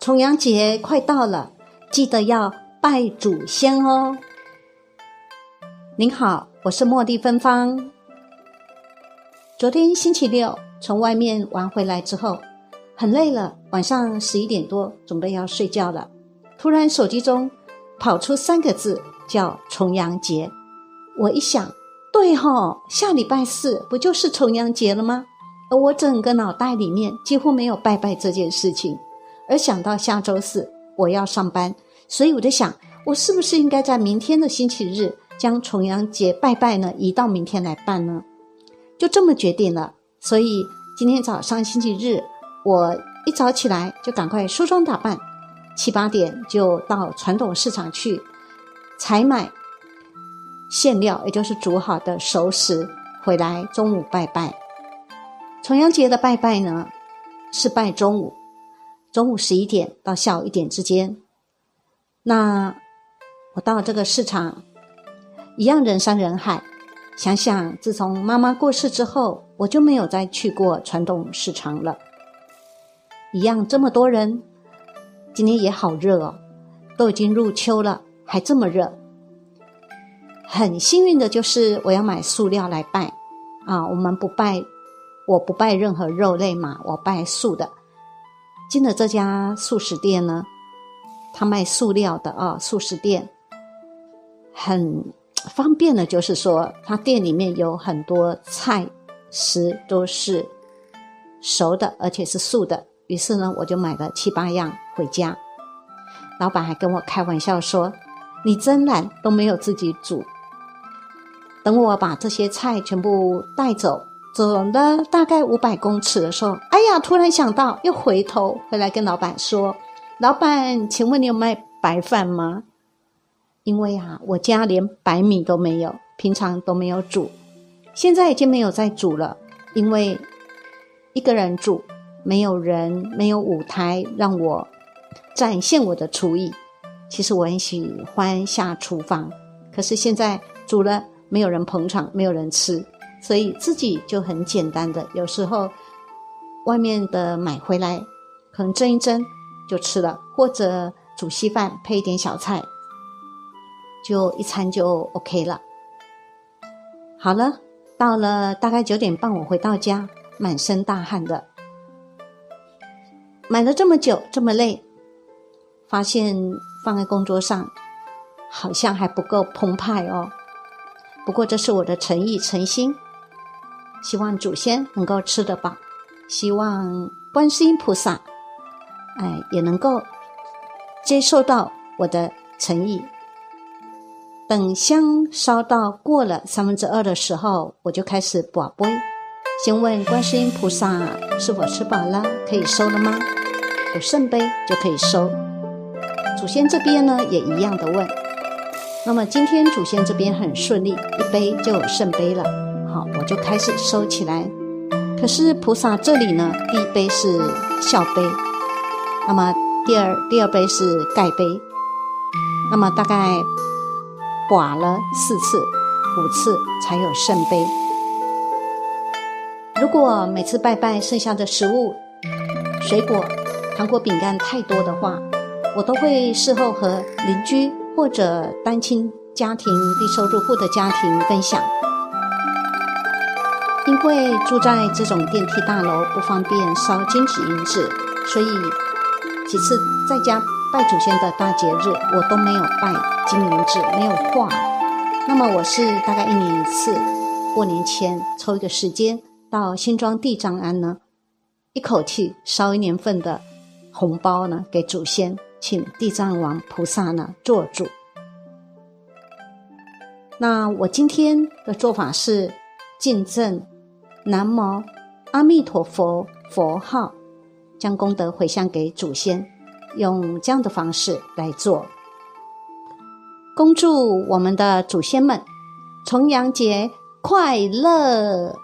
重阳节快到了，记得要拜祖先哦。您好，我是茉莉芬芳。昨天星期六从外面玩回来之后，很累了，晚上十一点多准备要睡觉了，突然手机中跑出三个字，叫重阳节。我一想，对哈，下礼拜四不就是重阳节了吗？而我整个脑袋里面几乎没有拜拜这件事情。而想到下周四我要上班，所以我在想，我是不是应该在明天的星期日将重阳节拜拜呢移到明天来办呢？就这么决定了。所以今天早上星期日，我一早起来就赶快梳妆打扮，七八点就到传统市场去采买馅料，也就是煮好的熟食回来，中午拜拜。重阳节的拜拜呢，是拜中午。中午十一点到下午一点之间，那我到这个市场，一样人山人海。想想自从妈妈过世之后，我就没有再去过传统市场了。一样这么多人，今天也好热哦，都已经入秋了，还这么热。很幸运的就是我要买塑料来拜啊，我们不拜，我不拜任何肉类嘛，我拜素的。进了这家素食店呢，他卖塑料的啊，素食店很方便的，就是说他店里面有很多菜食都是熟的，而且是素的。于是呢，我就买了七八样回家。老板还跟我开玩笑说：“你真懒，都没有自己煮。”等我把这些菜全部带走。走了大概五百公尺的时候，哎呀，突然想到，又回头回来跟老板说：“老板，请问你有卖白饭吗？因为啊，我家连白米都没有，平常都没有煮，现在已经没有再煮了，因为一个人煮，没有人，没有舞台让我展现我的厨艺。其实我很喜欢下厨房，可是现在煮了，没有人捧场，没有人吃。”所以自己就很简单的，有时候外面的买回来，可能蒸一蒸就吃了，或者煮稀饭配一点小菜，就一餐就 OK 了。好了，到了大概九点半，我回到家，满身大汗的，买了这么久这么累，发现放在工作上好像还不够澎湃哦。不过这是我的诚意诚心。希望祖先能够吃得饱，希望观世音菩萨，哎，也能够接受到我的诚意。等香烧到过了三分之二的时候，我就开始保杯，先问观世音菩萨是否吃饱了，可以收了吗？有圣杯就可以收。祖先这边呢，也一样的问。那么今天祖先这边很顺利，一杯就有圣杯了。好，我就开始收起来。可是菩萨这里呢，第一杯是笑杯，那么第二第二杯是盖杯，那么大概刮了四次、五次才有圣杯。如果每次拜拜剩下的食物、水果、糖果、饼干太多的话，我都会事后和邻居或者单亲家庭、低收入户的家庭分享。因为住在这种电梯大楼不方便烧金纸银纸，所以几次在家拜祖先的大节日，我都没有拜金银纸，没有画。那么我是大概一年一次，过年前抽一个时间到新庄地藏庵呢，一口气烧一年份的红包呢给祖先，请地藏王菩萨呢做主。那我今天的做法是敬赠。南无阿弥陀佛佛号，将功德回向给祖先，用这样的方式来做。恭祝我们的祖先们重阳节快乐！